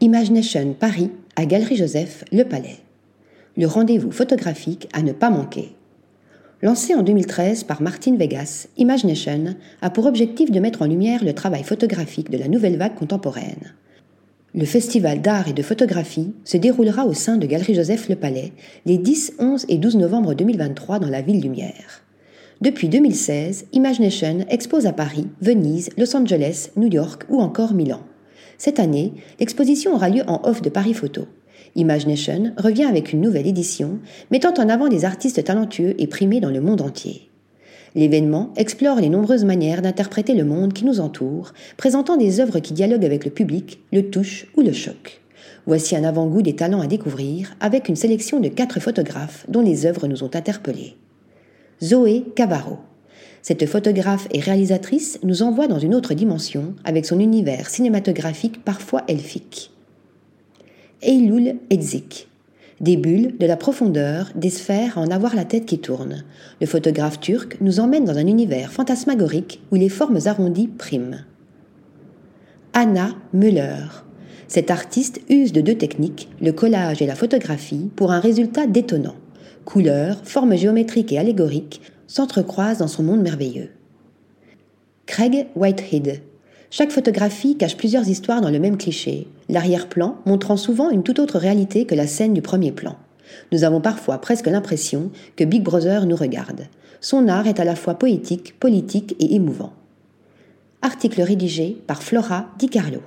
Imagination Paris à Galerie Joseph Le Palais. Le rendez-vous photographique à ne pas manquer. Lancé en 2013 par Martine Vegas, Imagination a pour objectif de mettre en lumière le travail photographique de la nouvelle vague contemporaine. Le festival d'art et de photographie se déroulera au sein de Galerie Joseph Le Palais les 10, 11 et 12 novembre 2023 dans la ville lumière. Depuis 2016, Imagination expose à Paris, Venise, Los Angeles, New York ou encore Milan. Cette année, l'exposition aura lieu en off de Paris Photo. Imagination revient avec une nouvelle édition mettant en avant des artistes talentueux et primés dans le monde entier. L'événement explore les nombreuses manières d'interpréter le monde qui nous entoure, présentant des œuvres qui dialoguent avec le public, le touchent ou le choquent. Voici un avant-goût des talents à découvrir avec une sélection de quatre photographes dont les œuvres nous ont interpellés. Zoé Cavarro. Cette photographe et réalisatrice nous envoie dans une autre dimension avec son univers cinématographique parfois elfique. Eylul Edzik. Des bulles, de la profondeur, des sphères à en avoir la tête qui tourne. Le photographe turc nous emmène dans un univers fantasmagorique où les formes arrondies priment. Anna Müller. Cet artiste use de deux techniques, le collage et la photographie, pour un résultat détonnant couleurs, formes géométriques et allégoriques s'entrecroisent dans son monde merveilleux. Craig Whitehead. Chaque photographie cache plusieurs histoires dans le même cliché, l'arrière-plan montrant souvent une toute autre réalité que la scène du premier plan. Nous avons parfois presque l'impression que Big Brother nous regarde. Son art est à la fois poétique, politique et émouvant. Article rédigé par Flora Di Carlo.